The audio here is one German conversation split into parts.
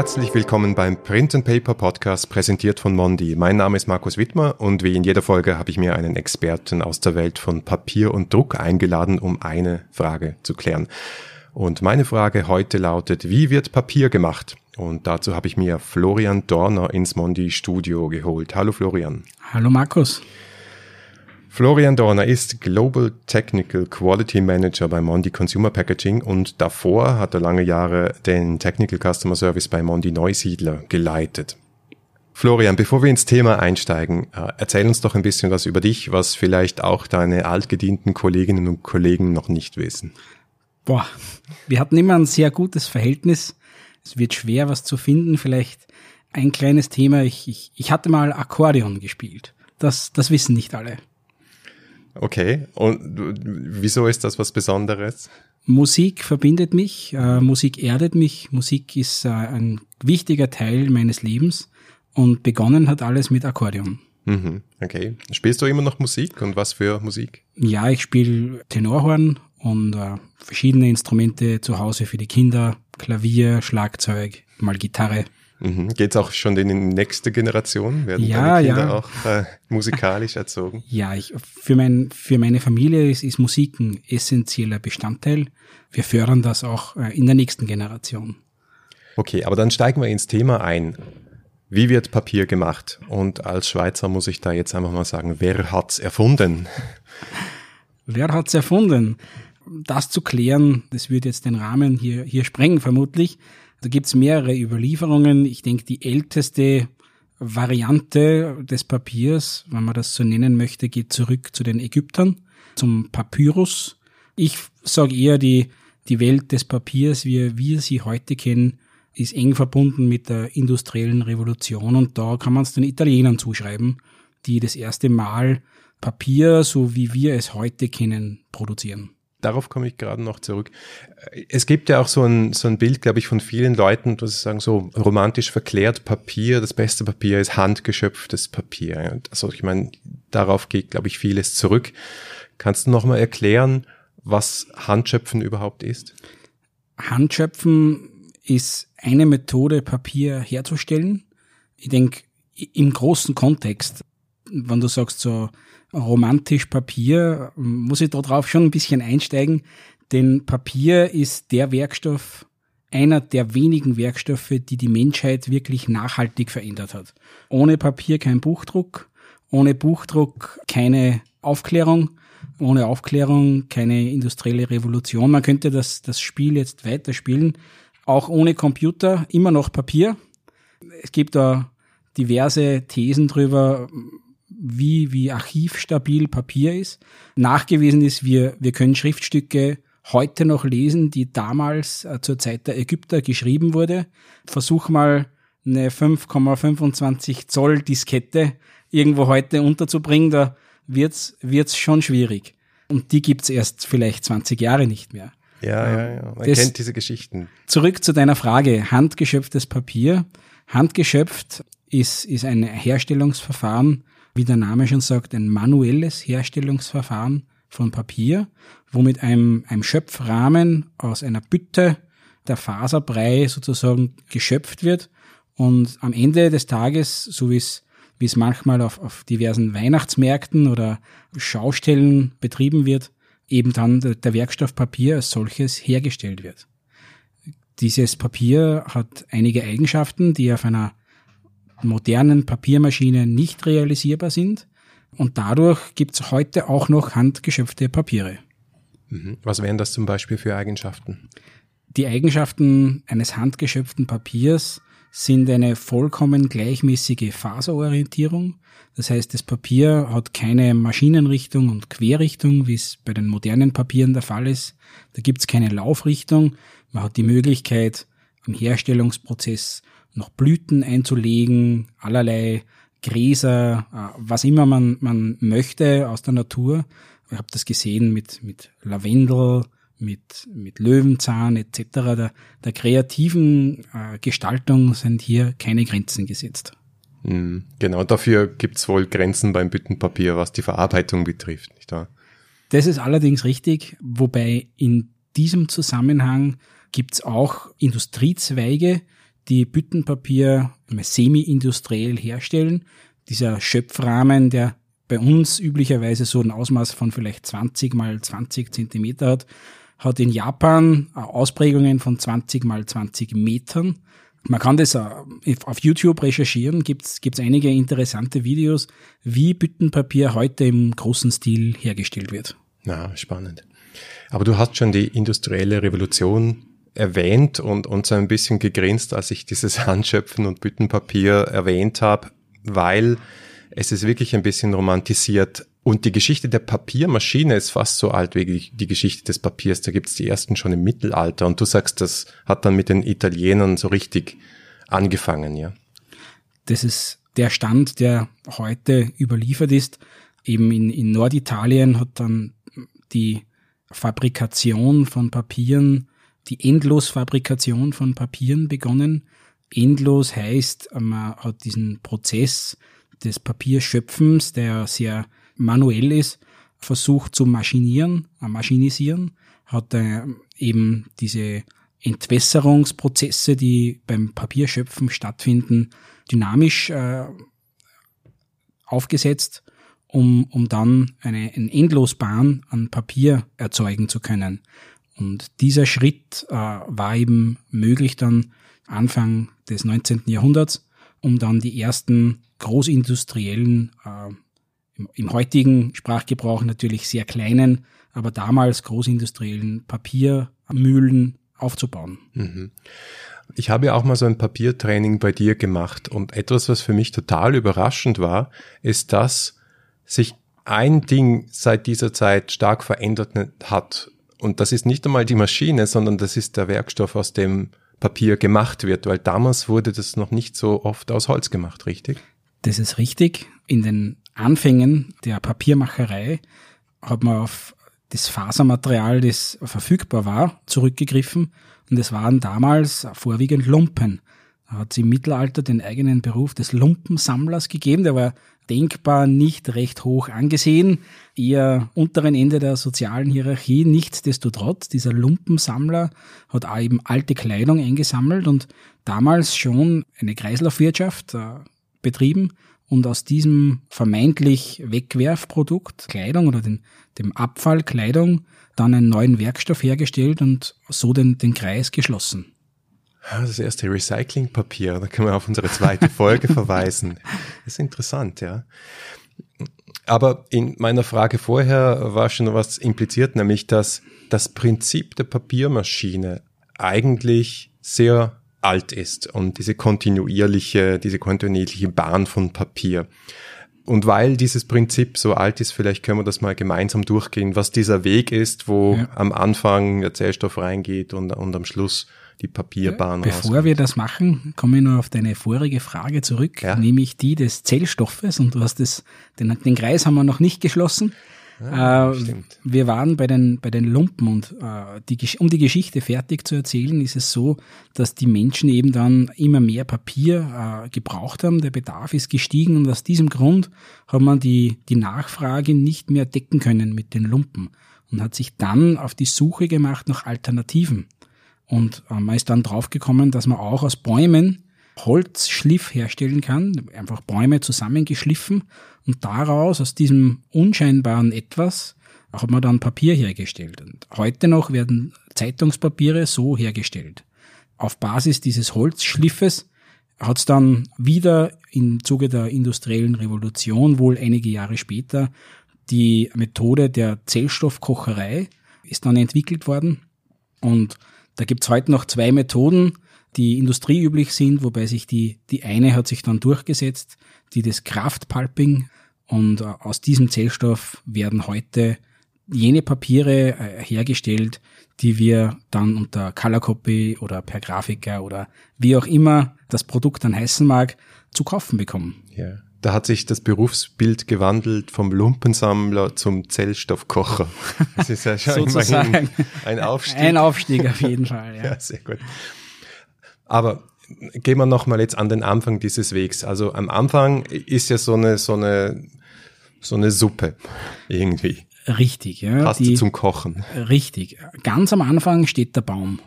Herzlich willkommen beim Print and Paper Podcast, präsentiert von Mondi. Mein Name ist Markus Wittmer und wie in jeder Folge habe ich mir einen Experten aus der Welt von Papier und Druck eingeladen, um eine Frage zu klären. Und meine Frage heute lautet, wie wird Papier gemacht? Und dazu habe ich mir Florian Dorner ins Mondi Studio geholt. Hallo Florian. Hallo Markus. Florian Dorner ist Global Technical Quality Manager bei Mondi Consumer Packaging und davor hat er lange Jahre den Technical Customer Service bei Mondi Neusiedler geleitet. Florian, bevor wir ins Thema einsteigen, äh, erzähl uns doch ein bisschen was über dich, was vielleicht auch deine altgedienten Kolleginnen und Kollegen noch nicht wissen. Boah, wir hatten immer ein sehr gutes Verhältnis. Es wird schwer, was zu finden. Vielleicht ein kleines Thema. Ich, ich, ich hatte mal Akkordeon gespielt. Das, das wissen nicht alle. Okay, und wieso ist das was Besonderes? Musik verbindet mich, äh, Musik erdet mich, Musik ist äh, ein wichtiger Teil meines Lebens und begonnen hat alles mit Akkordeon. Mhm, okay. Spielst du immer noch Musik und was für Musik? Ja, ich spiele Tenorhorn und äh, verschiedene Instrumente zu Hause für die Kinder, Klavier, Schlagzeug, mal Gitarre. Mhm. Geht es auch schon in die nächste Generation? Werden ja, deine Kinder ja. auch äh, musikalisch erzogen? Ja, ich, für, mein, für meine Familie ist, ist Musik ein essentieller Bestandteil. Wir fördern das auch äh, in der nächsten Generation. Okay, aber dann steigen wir ins Thema ein. Wie wird Papier gemacht? Und als Schweizer muss ich da jetzt einfach mal sagen, wer hat's erfunden? Wer hat's erfunden? Das zu klären, das würde jetzt den Rahmen hier, hier sprengen vermutlich. Da gibt's mehrere Überlieferungen. Ich denke, die älteste Variante des Papiers, wenn man das so nennen möchte, geht zurück zu den Ägyptern, zum Papyrus. Ich sage eher, die, die Welt des Papiers, wie wir sie heute kennen, ist eng verbunden mit der industriellen Revolution und da kann man es den Italienern zuschreiben, die das erste Mal Papier, so wie wir es heute kennen, produzieren darauf komme ich gerade noch zurück. Es gibt ja auch so ein, so ein Bild, glaube ich, von vielen Leuten, dass sie sagen, so romantisch verklärt Papier, das beste Papier ist handgeschöpftes Papier. Also ich meine, darauf geht, glaube ich, vieles zurück. Kannst du noch mal erklären, was Handschöpfen überhaupt ist? Handschöpfen ist eine Methode, Papier herzustellen. Ich denke, im großen Kontext, wenn du sagst so, romantisch Papier, muss ich da drauf schon ein bisschen einsteigen, denn Papier ist der Werkstoff, einer der wenigen Werkstoffe, die die Menschheit wirklich nachhaltig verändert hat. Ohne Papier kein Buchdruck, ohne Buchdruck keine Aufklärung, ohne Aufklärung keine industrielle Revolution. Man könnte das, das Spiel jetzt weiterspielen. Auch ohne Computer immer noch Papier. Es gibt da diverse Thesen drüber, wie, wie archivstabil Papier ist. Nachgewiesen ist, wir, wir können Schriftstücke heute noch lesen, die damals äh, zur Zeit der Ägypter geschrieben wurde. Versuch mal eine 5,25 Zoll Diskette irgendwo heute unterzubringen, da wird's, wird's schon schwierig. Und die gibt's erst vielleicht 20 Jahre nicht mehr. Ja, ja, ja. Man das, kennt diese Geschichten. Zurück zu deiner Frage. Handgeschöpftes Papier. Handgeschöpft ist, ist ein Herstellungsverfahren, wie der Name schon sagt, ein manuelles Herstellungsverfahren von Papier, wo mit einem, einem Schöpfrahmen aus einer Bütte der Faserbrei sozusagen geschöpft wird und am Ende des Tages, so wie es wie es manchmal auf, auf diversen Weihnachtsmärkten oder Schaustellen betrieben wird, eben dann der Werkstoff Papier als solches hergestellt wird. Dieses Papier hat einige Eigenschaften, die auf einer modernen Papiermaschinen nicht realisierbar sind. Und dadurch gibt es heute auch noch handgeschöpfte Papiere. Mhm. Was wären das zum Beispiel für Eigenschaften? Die Eigenschaften eines handgeschöpften Papiers sind eine vollkommen gleichmäßige Faserorientierung. Das heißt, das Papier hat keine Maschinenrichtung und Querrichtung, wie es bei den modernen Papieren der Fall ist. Da gibt es keine Laufrichtung. Man hat die Möglichkeit, am Herstellungsprozess noch Blüten einzulegen, allerlei Gräser, äh, was immer man, man möchte aus der Natur. Ich habe das gesehen mit, mit Lavendel, mit, mit Löwenzahn etc. Der, der kreativen äh, Gestaltung sind hier keine Grenzen gesetzt. Mhm. Genau, dafür gibt's wohl Grenzen beim Büttenpapier, was die Verarbeitung betrifft, nicht wahr? Das ist allerdings richtig, wobei in diesem Zusammenhang gibt's auch Industriezweige, die Büttenpapier semi-industriell herstellen. Dieser Schöpfrahmen, der bei uns üblicherweise so ein Ausmaß von vielleicht 20 mal 20 Zentimeter hat, hat in Japan Ausprägungen von 20 mal 20 Metern. Man kann das auf YouTube recherchieren, gibt es einige interessante Videos, wie Büttenpapier heute im großen Stil hergestellt wird. Na, spannend. Aber du hast schon die industrielle Revolution erwähnt und, und so ein bisschen gegrinst, als ich dieses Handschöpfen und Büttenpapier erwähnt habe, weil es ist wirklich ein bisschen romantisiert. Und die Geschichte der Papiermaschine ist fast so alt wie die Geschichte des Papiers. Da gibt's die ersten schon im Mittelalter. Und du sagst, das hat dann mit den Italienern so richtig angefangen, ja? Das ist der Stand, der heute überliefert ist. Eben in, in Norditalien hat dann die Fabrikation von Papieren, die Endlosfabrikation von Papieren begonnen. Endlos heißt, man hat diesen Prozess des Papierschöpfens, der sehr manuell ist, versucht zu maschinieren, äh, maschinisieren, hat äh, eben diese Entwässerungsprozesse, die beim Papierschöpfen stattfinden, dynamisch äh, aufgesetzt, um, um dann eine, eine Endlosbahn an Papier erzeugen zu können. Und dieser Schritt äh, war eben möglich dann Anfang des 19. Jahrhunderts, um dann die ersten großindustriellen, äh, im, im heutigen Sprachgebrauch natürlich sehr kleinen, aber damals großindustriellen Papiermühlen aufzubauen. Mhm. Ich habe ja auch mal so ein Papiertraining bei dir gemacht und etwas, was für mich total überraschend war, ist, dass sich ein Ding seit dieser Zeit stark verändert hat. Und das ist nicht einmal die Maschine, sondern das ist der Werkstoff, aus dem Papier gemacht wird, weil damals wurde das noch nicht so oft aus Holz gemacht, richtig? Das ist richtig. In den Anfängen der Papiermacherei hat man auf das Fasermaterial, das verfügbar war, zurückgegriffen. Und es waren damals vorwiegend Lumpen. Hat es im Mittelalter den eigenen Beruf des Lumpensammlers gegeben. Der war denkbar nicht recht hoch angesehen, eher unteren Ende der sozialen Hierarchie. Nichtsdestotrotz, dieser Lumpensammler hat eben alte Kleidung eingesammelt und damals schon eine Kreislaufwirtschaft äh, betrieben und aus diesem vermeintlich Wegwerfprodukt Kleidung oder den, dem Abfall Kleidung dann einen neuen Werkstoff hergestellt und so den, den Kreis geschlossen. Das erste Recyclingpapier, da können wir auf unsere zweite Folge verweisen. Das ist interessant, ja. Aber in meiner Frage vorher war schon was impliziert, nämlich dass das Prinzip der Papiermaschine eigentlich sehr alt ist und diese kontinuierliche, diese kontinuierliche Bahn von Papier. Und weil dieses Prinzip so alt ist, vielleicht können wir das mal gemeinsam durchgehen, was dieser Weg ist, wo ja. am Anfang der Zellstoff reingeht und, und am Schluss die Papierbahn. Bevor wir das machen, komme ich nur auf deine vorige Frage zurück, ja. nämlich die des Zellstoffes. Und du hast das, den, den Kreis haben wir noch nicht geschlossen. Ja, äh, wir waren bei den, bei den Lumpen und äh, die, um die Geschichte fertig zu erzählen, ist es so, dass die Menschen eben dann immer mehr Papier äh, gebraucht haben. Der Bedarf ist gestiegen und aus diesem Grund hat man die, die Nachfrage nicht mehr decken können mit den Lumpen und hat sich dann auf die Suche gemacht nach Alternativen. Und äh, man ist dann draufgekommen, dass man auch aus Bäumen Holzschliff herstellen kann, einfach Bäume zusammengeschliffen und daraus, aus diesem unscheinbaren Etwas, hat man dann Papier hergestellt. Und heute noch werden Zeitungspapiere so hergestellt. Auf Basis dieses Holzschliffes hat es dann wieder im Zuge der industriellen Revolution, wohl einige Jahre später, die Methode der Zellstoffkocherei ist dann entwickelt worden. Und da gibt's heute noch zwei Methoden, die industrieüblich sind, wobei sich die, die eine hat sich dann durchgesetzt, die des Kraftpulping und äh, aus diesem Zellstoff werden heute jene Papiere äh, hergestellt, die wir dann unter Color Copy oder per Grafiker oder wie auch immer das Produkt dann heißen mag, zu kaufen bekommen. Ja. Da hat sich das Berufsbild gewandelt vom Lumpensammler zum Zellstoffkocher. Das ist ja schon immerhin ein Aufstieg. Ein Aufstieg auf jeden Fall, ja. ja sehr gut. Aber gehen wir nochmal jetzt an den Anfang dieses Wegs. Also am Anfang ist ja so eine, so eine, so eine Suppe irgendwie. Richtig, ja. Passt die, zum Kochen. Richtig. Ganz am Anfang steht der Baum.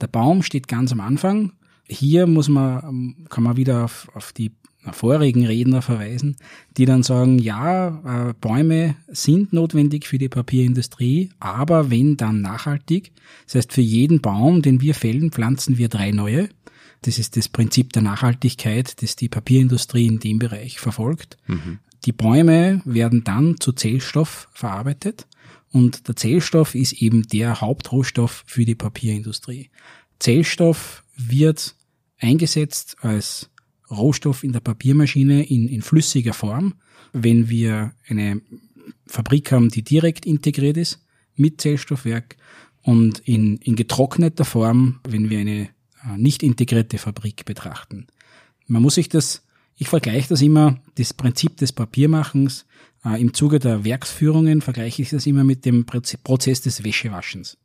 Der Baum steht ganz am Anfang. Hier muss man, kann man wieder auf, auf die vorigen Redner verweisen, die dann sagen, ja, äh, Bäume sind notwendig für die Papierindustrie, aber wenn dann nachhaltig. Das heißt, für jeden Baum, den wir fällen, pflanzen wir drei neue. Das ist das Prinzip der Nachhaltigkeit, das die Papierindustrie in dem Bereich verfolgt. Mhm. Die Bäume werden dann zu Zellstoff verarbeitet und der Zellstoff ist eben der Hauptrohstoff für die Papierindustrie. Zellstoff wird eingesetzt als Rohstoff in der Papiermaschine in, in flüssiger Form. Wenn wir eine Fabrik haben, die direkt integriert ist mit Zellstoffwerk und in, in getrockneter Form, wenn wir eine äh, nicht integrierte Fabrik betrachten. Man muss sich das, ich vergleiche das immer, das Prinzip des Papiermachens äh, im Zuge der Werksführungen vergleiche ich das immer mit dem Prozess des Wäschewaschens.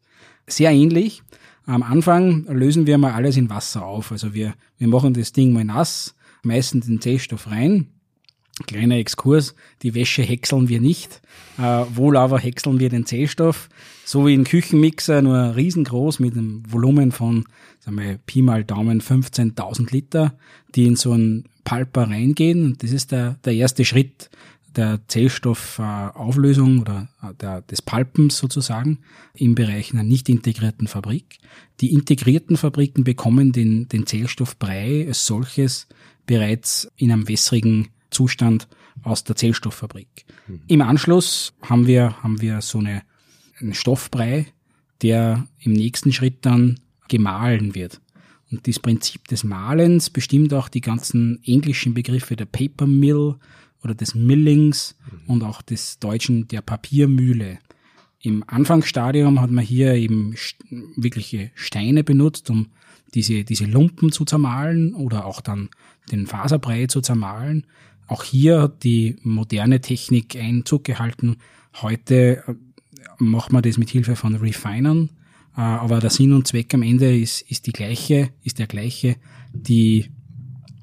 Sehr ähnlich. Am Anfang lösen wir mal alles in Wasser auf. Also wir, wir machen das Ding mal nass, meisten den Zellstoff rein. Kleiner Exkurs, die Wäsche häckseln wir nicht, äh, wohl aber häckseln wir den Zellstoff, so wie ein Küchenmixer, nur riesengroß mit einem Volumen von, sagen wir, Pi mal Daumen 15.000 Liter, die in so einen Palper reingehen. Und das ist der, der erste Schritt der Zellstoffauflösung oder äh, der, des Palpens sozusagen im Bereich einer nicht integrierten Fabrik. Die integrierten Fabriken bekommen den, den Zellstoffbrei als solches bereits in einem wässrigen Zustand aus der Zellstofffabrik. Mhm. Im Anschluss haben wir, haben wir so eine, einen Stoffbrei, der im nächsten Schritt dann gemahlen wird. Und das Prinzip des Mahlens bestimmt auch die ganzen englischen Begriffe der Paper Mill, oder des Millings mhm. und auch des Deutschen der Papiermühle. Im Anfangsstadium hat man hier eben wirkliche Steine benutzt, um diese, diese Lumpen zu zermahlen oder auch dann den Faserbrei zu zermahlen. Auch hier hat die moderne Technik Einzug gehalten. Heute äh, macht man das mit Hilfe von Refinern, äh, aber der Sinn und Zweck am Ende ist, ist die gleiche, ist der gleiche, die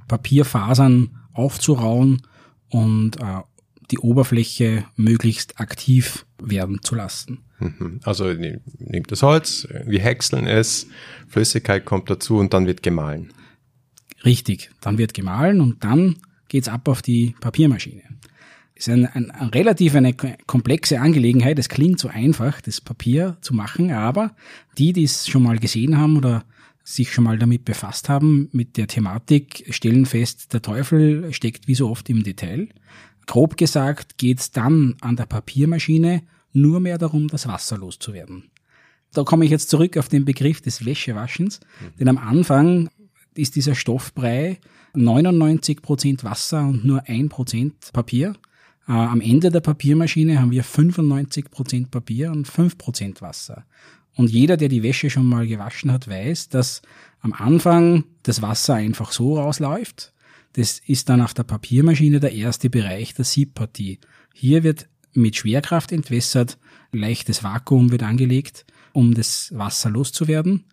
Papierfasern aufzurauen und äh, die Oberfläche möglichst aktiv werden zu lassen. Mhm. Also nimmt das Holz, wir häckseln es, Flüssigkeit kommt dazu und dann wird gemahlen. Richtig, dann wird gemahlen und dann geht's ab auf die Papiermaschine. Ist ein, ein, ein relativ eine komplexe Angelegenheit. Es klingt so einfach, das Papier zu machen, aber die, die es schon mal gesehen haben oder sich schon mal damit befasst haben, mit der Thematik, stellen fest, der Teufel steckt wie so oft im Detail. Grob gesagt geht es dann an der Papiermaschine nur mehr darum, das Wasser loszuwerden. Da komme ich jetzt zurück auf den Begriff des Wäschewaschens, mhm. denn am Anfang ist dieser Stoffbrei 99% Wasser und nur 1% Papier. Äh, am Ende der Papiermaschine haben wir 95% Papier und 5% Wasser. Und jeder, der die Wäsche schon mal gewaschen hat, weiß, dass am Anfang das Wasser einfach so rausläuft. Das ist dann auf der Papiermaschine der erste Bereich der Siebpartie. Hier wird mit Schwerkraft entwässert, leichtes Vakuum wird angelegt, um das Wasser loszuwerden.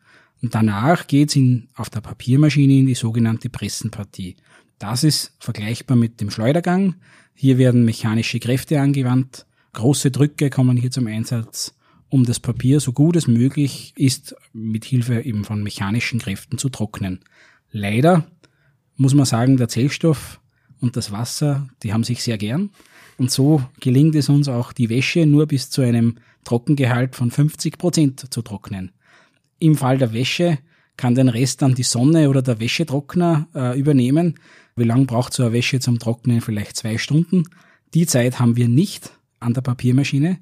Und danach geht's in, auf der Papiermaschine in die sogenannte Pressenpartie. Das ist vergleichbar mit dem Schleudergang. Hier werden mechanische Kräfte angewandt. Große Drücke kommen hier zum Einsatz um das Papier so gut es möglich ist, mit Hilfe eben von mechanischen Kräften zu trocknen. Leider muss man sagen, der Zellstoff und das Wasser, die haben sich sehr gern. Und so gelingt es uns auch, die Wäsche nur bis zu einem Trockengehalt von 50 Prozent zu trocknen. Im Fall der Wäsche kann den Rest dann die Sonne oder der Wäschetrockner äh, übernehmen. Wie lange braucht so eine Wäsche zum Trocknen? Vielleicht zwei Stunden. Die Zeit haben wir nicht an der Papiermaschine.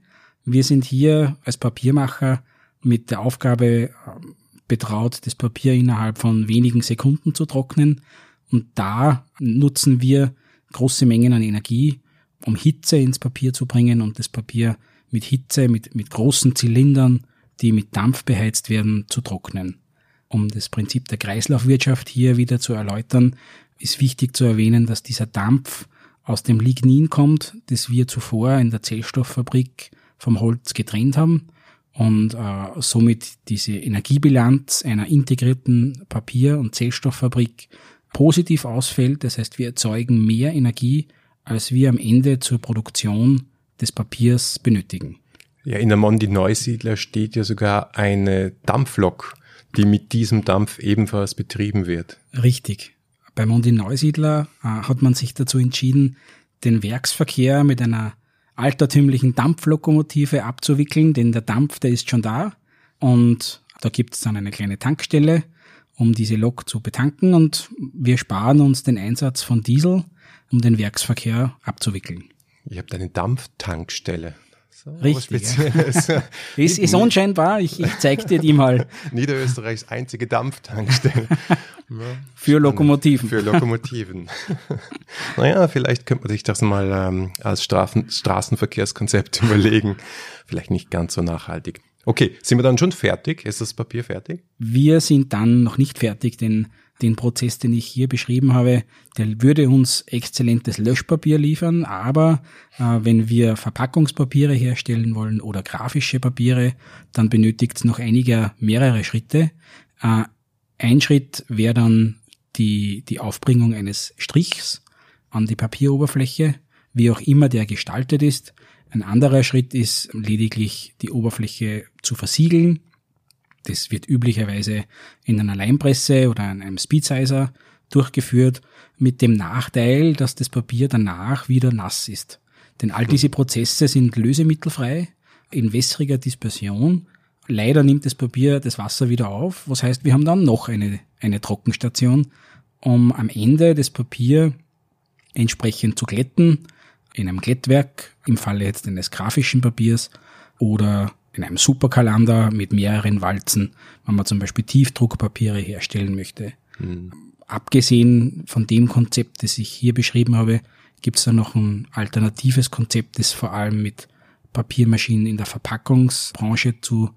Wir sind hier als Papiermacher mit der Aufgabe äh, betraut, das Papier innerhalb von wenigen Sekunden zu trocknen. Und da nutzen wir große Mengen an Energie, um Hitze ins Papier zu bringen und das Papier mit Hitze, mit, mit großen Zylindern, die mit Dampf beheizt werden, zu trocknen. Um das Prinzip der Kreislaufwirtschaft hier wieder zu erläutern, ist wichtig zu erwähnen, dass dieser Dampf aus dem Lignin kommt, das wir zuvor in der Zellstofffabrik vom Holz getrennt haben und äh, somit diese Energiebilanz einer integrierten Papier- und Zellstofffabrik positiv ausfällt. Das heißt, wir erzeugen mehr Energie, als wir am Ende zur Produktion des Papiers benötigen. Ja, in der Mondi Neusiedler steht ja sogar eine Dampflok die mit diesem Dampf ebenfalls betrieben wird. Richtig. Bei Mondi Neusiedler äh, hat man sich dazu entschieden, den Werksverkehr mit einer altertümlichen Dampflokomotive abzuwickeln, denn der Dampf, der ist schon da und da gibt es dann eine kleine Tankstelle, um diese Lok zu betanken und wir sparen uns den Einsatz von Diesel, um den Werksverkehr abzuwickeln. Ihr habt eine Dampftankstelle. So, Richtig. Ja. ist, ist unscheinbar, ich, ich zeig dir die mal. Niederösterreichs einzige Dampftankstelle. Für Lokomotiven. Für Lokomotiven. naja, vielleicht könnte man sich das mal ähm, als Straßen, Straßenverkehrskonzept überlegen. Vielleicht nicht ganz so nachhaltig. Okay, sind wir dann schon fertig? Ist das Papier fertig? Wir sind dann noch nicht fertig, denn den Prozess, den ich hier beschrieben habe, der würde uns exzellentes Löschpapier liefern, aber äh, wenn wir Verpackungspapiere herstellen wollen oder grafische Papiere, dann benötigt es noch einige mehrere Schritte. Äh, ein Schritt wäre dann die, die Aufbringung eines Strichs an die Papieroberfläche, wie auch immer der gestaltet ist. Ein anderer Schritt ist lediglich die Oberfläche zu versiegeln das wird üblicherweise in einer Leimpresse oder in einem Speedsizer durchgeführt, mit dem Nachteil, dass das Papier danach wieder nass ist. Denn all diese Prozesse sind lösemittelfrei, in wässriger Dispersion. Leider nimmt das Papier das Wasser wieder auf, was heißt, wir haben dann noch eine, eine Trockenstation, um am Ende das Papier entsprechend zu glätten, in einem Glättwerk, im Falle jetzt eines grafischen Papiers oder in einem Superkalender mit mehreren Walzen, wenn man zum Beispiel Tiefdruckpapiere herstellen möchte. Mhm. Abgesehen von dem Konzept, das ich hier beschrieben habe, gibt es da noch ein alternatives Konzept, das vor allem mit Papiermaschinen in der Verpackungsbranche zu,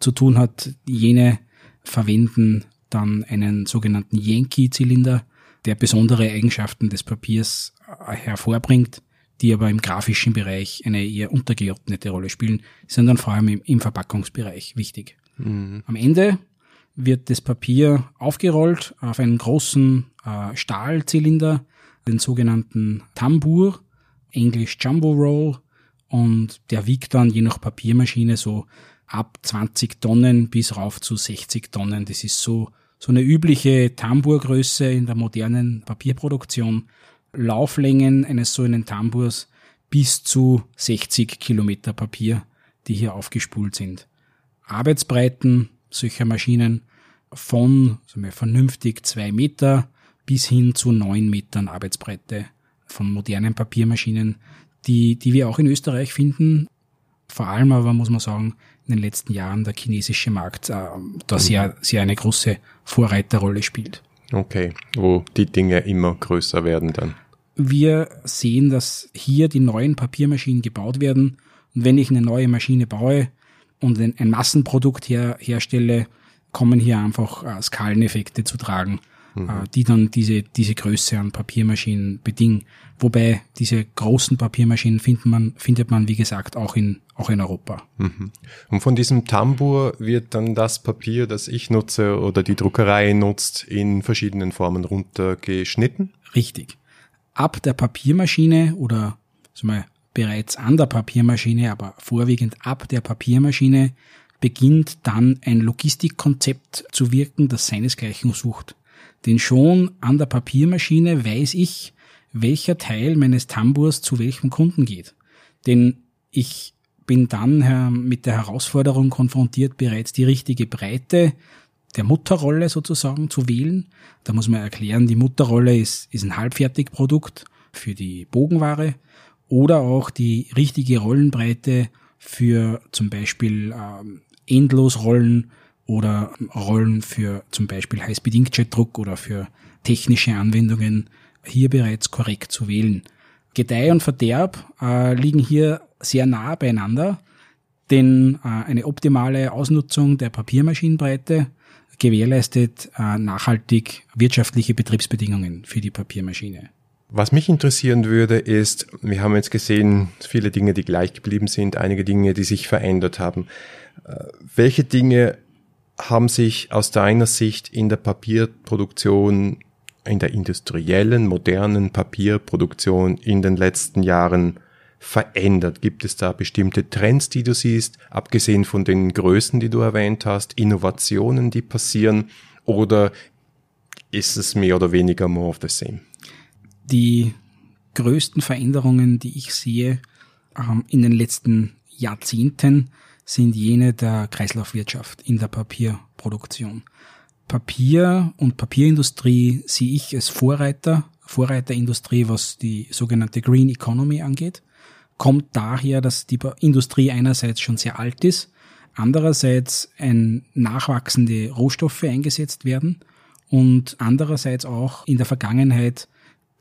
zu tun hat. Jene verwenden dann einen sogenannten Yankee-Zylinder, der besondere Eigenschaften des Papiers hervorbringt die aber im grafischen Bereich eine eher untergeordnete Rolle spielen, sind dann vor allem im, im Verpackungsbereich wichtig. Mhm. Am Ende wird das Papier aufgerollt auf einen großen äh, Stahlzylinder, den sogenannten Tambur, englisch Jumbo Roll, und der wiegt dann je nach Papiermaschine so ab 20 Tonnen bis rauf zu 60 Tonnen. Das ist so, so eine übliche Tamburgröße in der modernen Papierproduktion. Lauflängen eines so einen Tamburs bis zu 60 Kilometer Papier, die hier aufgespult sind. Arbeitsbreiten solcher Maschinen von wir, vernünftig zwei Meter bis hin zu neun Metern Arbeitsbreite von modernen Papiermaschinen, die, die wir auch in Österreich finden. Vor allem aber muss man sagen, in den letzten Jahren der chinesische Markt äh, da sehr, sehr eine große Vorreiterrolle spielt. Okay, wo die Dinge immer größer werden dann. Wir sehen, dass hier die neuen Papiermaschinen gebaut werden. Und wenn ich eine neue Maschine baue und ein, Massenprodukt her, herstelle, kommen hier einfach äh, Skaleneffekte zu tragen, mhm. äh, die dann diese, diese Größe an Papiermaschinen bedingen. Wobei diese großen Papiermaschinen findet man, findet man, wie gesagt, auch in, auch in Europa. Mhm. Und von diesem Tambur wird dann das Papier, das ich nutze oder die Druckerei nutzt, in verschiedenen Formen runtergeschnitten? Richtig. Ab der Papiermaschine oder wir, bereits an der Papiermaschine, aber vorwiegend ab der Papiermaschine beginnt dann ein Logistikkonzept zu wirken, das seinesgleichen sucht. Denn schon an der Papiermaschine weiß ich, welcher Teil meines Tamburs zu welchem Kunden geht. Denn ich bin dann mit der Herausforderung konfrontiert, bereits die richtige Breite der Mutterrolle sozusagen zu wählen. Da muss man erklären, die Mutterrolle ist, ist ein Halbfertigprodukt für die Bogenware oder auch die richtige Rollenbreite für zum Beispiel ähm, Endlosrollen oder Rollen für zum Beispiel Highspeed-Inkjet-Druck oder für technische Anwendungen hier bereits korrekt zu wählen. Gedeih und Verderb äh, liegen hier sehr nah beieinander, denn äh, eine optimale Ausnutzung der Papiermaschinenbreite gewährleistet äh, nachhaltig wirtschaftliche Betriebsbedingungen für die Papiermaschine. Was mich interessieren würde, ist, wir haben jetzt gesehen, viele Dinge, die gleich geblieben sind, einige Dinge, die sich verändert haben. Äh, welche Dinge haben sich aus deiner Sicht in der Papierproduktion, in der industriellen, modernen Papierproduktion in den letzten Jahren verändert? Gibt es da bestimmte Trends, die du siehst, abgesehen von den Größen, die du erwähnt hast, Innovationen, die passieren? Oder ist es mehr oder weniger more of the same? Die größten Veränderungen, die ich sehe ähm, in den letzten Jahrzehnten, sind jene der Kreislaufwirtschaft in der Papierproduktion. Papier und Papierindustrie sehe ich als Vorreiter, Vorreiterindustrie, was die sogenannte Green Economy angeht. Kommt daher, dass die Industrie einerseits schon sehr alt ist, andererseits ein nachwachsende Rohstoffe eingesetzt werden und andererseits auch in der Vergangenheit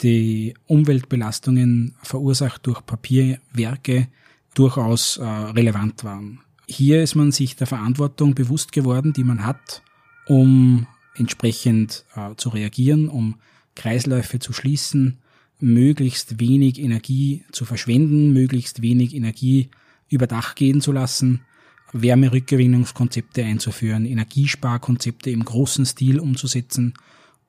die Umweltbelastungen verursacht durch Papierwerke durchaus äh, relevant waren. Hier ist man sich der Verantwortung bewusst geworden, die man hat, um entsprechend äh, zu reagieren, um Kreisläufe zu schließen, möglichst wenig Energie zu verschwenden, möglichst wenig Energie über Dach gehen zu lassen, Wärmerückgewinnungskonzepte einzuführen, Energiesparkonzepte im großen Stil umzusetzen,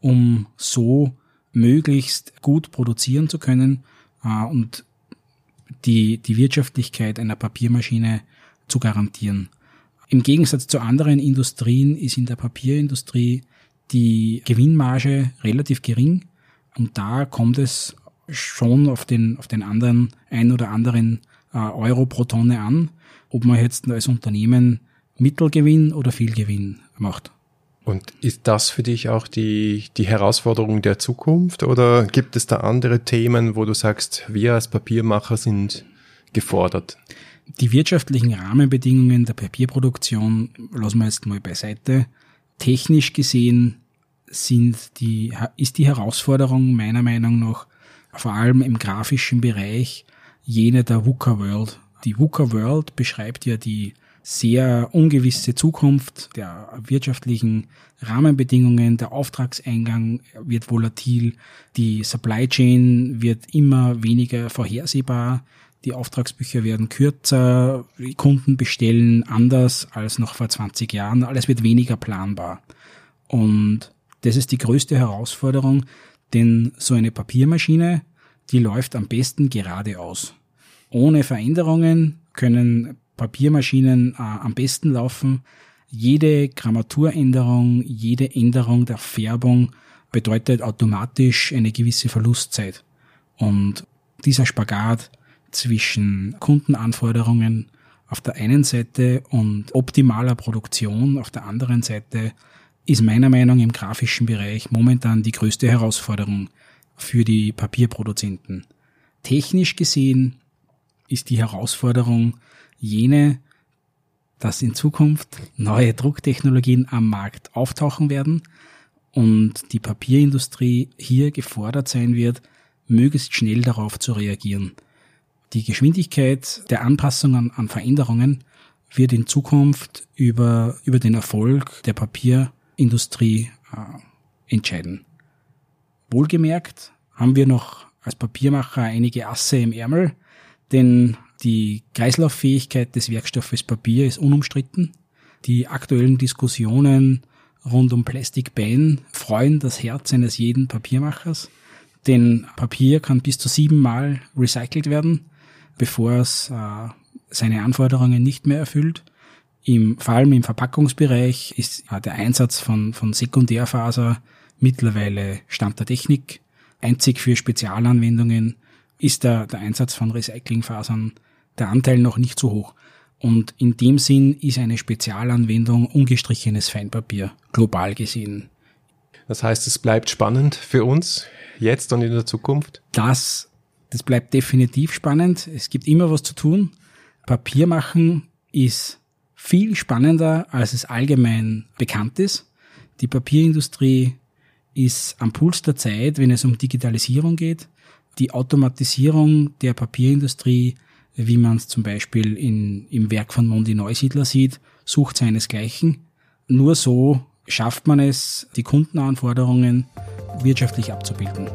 um so möglichst gut produzieren zu können äh, und die, die Wirtschaftlichkeit einer Papiermaschine zu garantieren. Im Gegensatz zu anderen Industrien ist in der Papierindustrie die Gewinnmarge relativ gering und da kommt es schon auf den, auf den anderen, ein oder anderen äh, Euro pro Tonne an, ob man jetzt als Unternehmen Mittelgewinn oder viel Gewinn macht. Und ist das für dich auch die, die Herausforderung der Zukunft oder gibt es da andere Themen, wo du sagst, wir als Papiermacher sind gefordert? Die wirtschaftlichen Rahmenbedingungen der Papierproduktion lassen wir jetzt mal beiseite. Technisch gesehen sind die, ist die Herausforderung meiner Meinung nach vor allem im grafischen Bereich jene der VUCA World. Die VUCA World beschreibt ja die sehr ungewisse Zukunft der wirtschaftlichen Rahmenbedingungen, der Auftragseingang wird volatil, die Supply Chain wird immer weniger vorhersehbar, die Auftragsbücher werden kürzer, die Kunden bestellen anders als noch vor 20 Jahren, alles wird weniger planbar. Und das ist die größte Herausforderung, denn so eine Papiermaschine, die läuft am besten geradeaus. Ohne Veränderungen können Papiermaschinen äh, am besten laufen. Jede Grammaturänderung, jede Änderung der Färbung bedeutet automatisch eine gewisse Verlustzeit. Und dieser Spagat zwischen Kundenanforderungen auf der einen Seite und optimaler Produktion auf der anderen Seite ist meiner Meinung nach im grafischen Bereich momentan die größte Herausforderung für die Papierproduzenten. Technisch gesehen ist die Herausforderung jene, dass in Zukunft neue Drucktechnologien am Markt auftauchen werden und die Papierindustrie hier gefordert sein wird, möglichst schnell darauf zu reagieren. Die Geschwindigkeit der Anpassungen an Veränderungen wird in Zukunft über, über den Erfolg der Papierindustrie äh, entscheiden. Wohlgemerkt haben wir noch als Papiermacher einige Asse im Ärmel, denn die Kreislauffähigkeit des Werkstoffes Papier ist unumstritten. Die aktuellen Diskussionen rund um Plastic Ban freuen das Herz eines jeden Papiermachers, denn Papier kann bis zu siebenmal recycelt werden, bevor es äh, seine Anforderungen nicht mehr erfüllt. Im, vor allem im Verpackungsbereich ist äh, der Einsatz von, von Sekundärfaser mittlerweile Stand der Technik. Einzig für Spezialanwendungen ist der, der Einsatz von Recyclingfasern der Anteil noch nicht so hoch. Und in dem Sinn ist eine Spezialanwendung ungestrichenes Feinpapier, global gesehen. Das heißt, es bleibt spannend für uns, jetzt und in der Zukunft? Das, das bleibt definitiv spannend. Es gibt immer was zu tun. Papier machen ist viel spannender, als es allgemein bekannt ist. Die Papierindustrie ist am Puls der Zeit, wenn es um Digitalisierung geht. Die Automatisierung der Papierindustrie wie man es zum Beispiel in, im Werk von Mondi Neusiedler sieht, sucht seinesgleichen. Nur so schafft man es, die Kundenanforderungen wirtschaftlich abzubilden.